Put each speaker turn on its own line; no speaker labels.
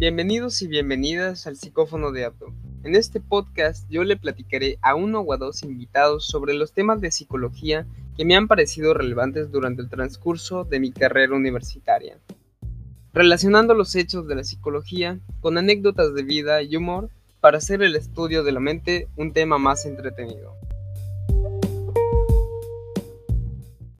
Bienvenidos y bienvenidas al psicófono de Abdo. En este podcast yo le platicaré a uno o a dos invitados sobre los temas de psicología que me han parecido relevantes durante el transcurso de mi carrera universitaria, relacionando los hechos de la psicología con anécdotas de vida y humor para hacer el estudio de la mente un tema más entretenido.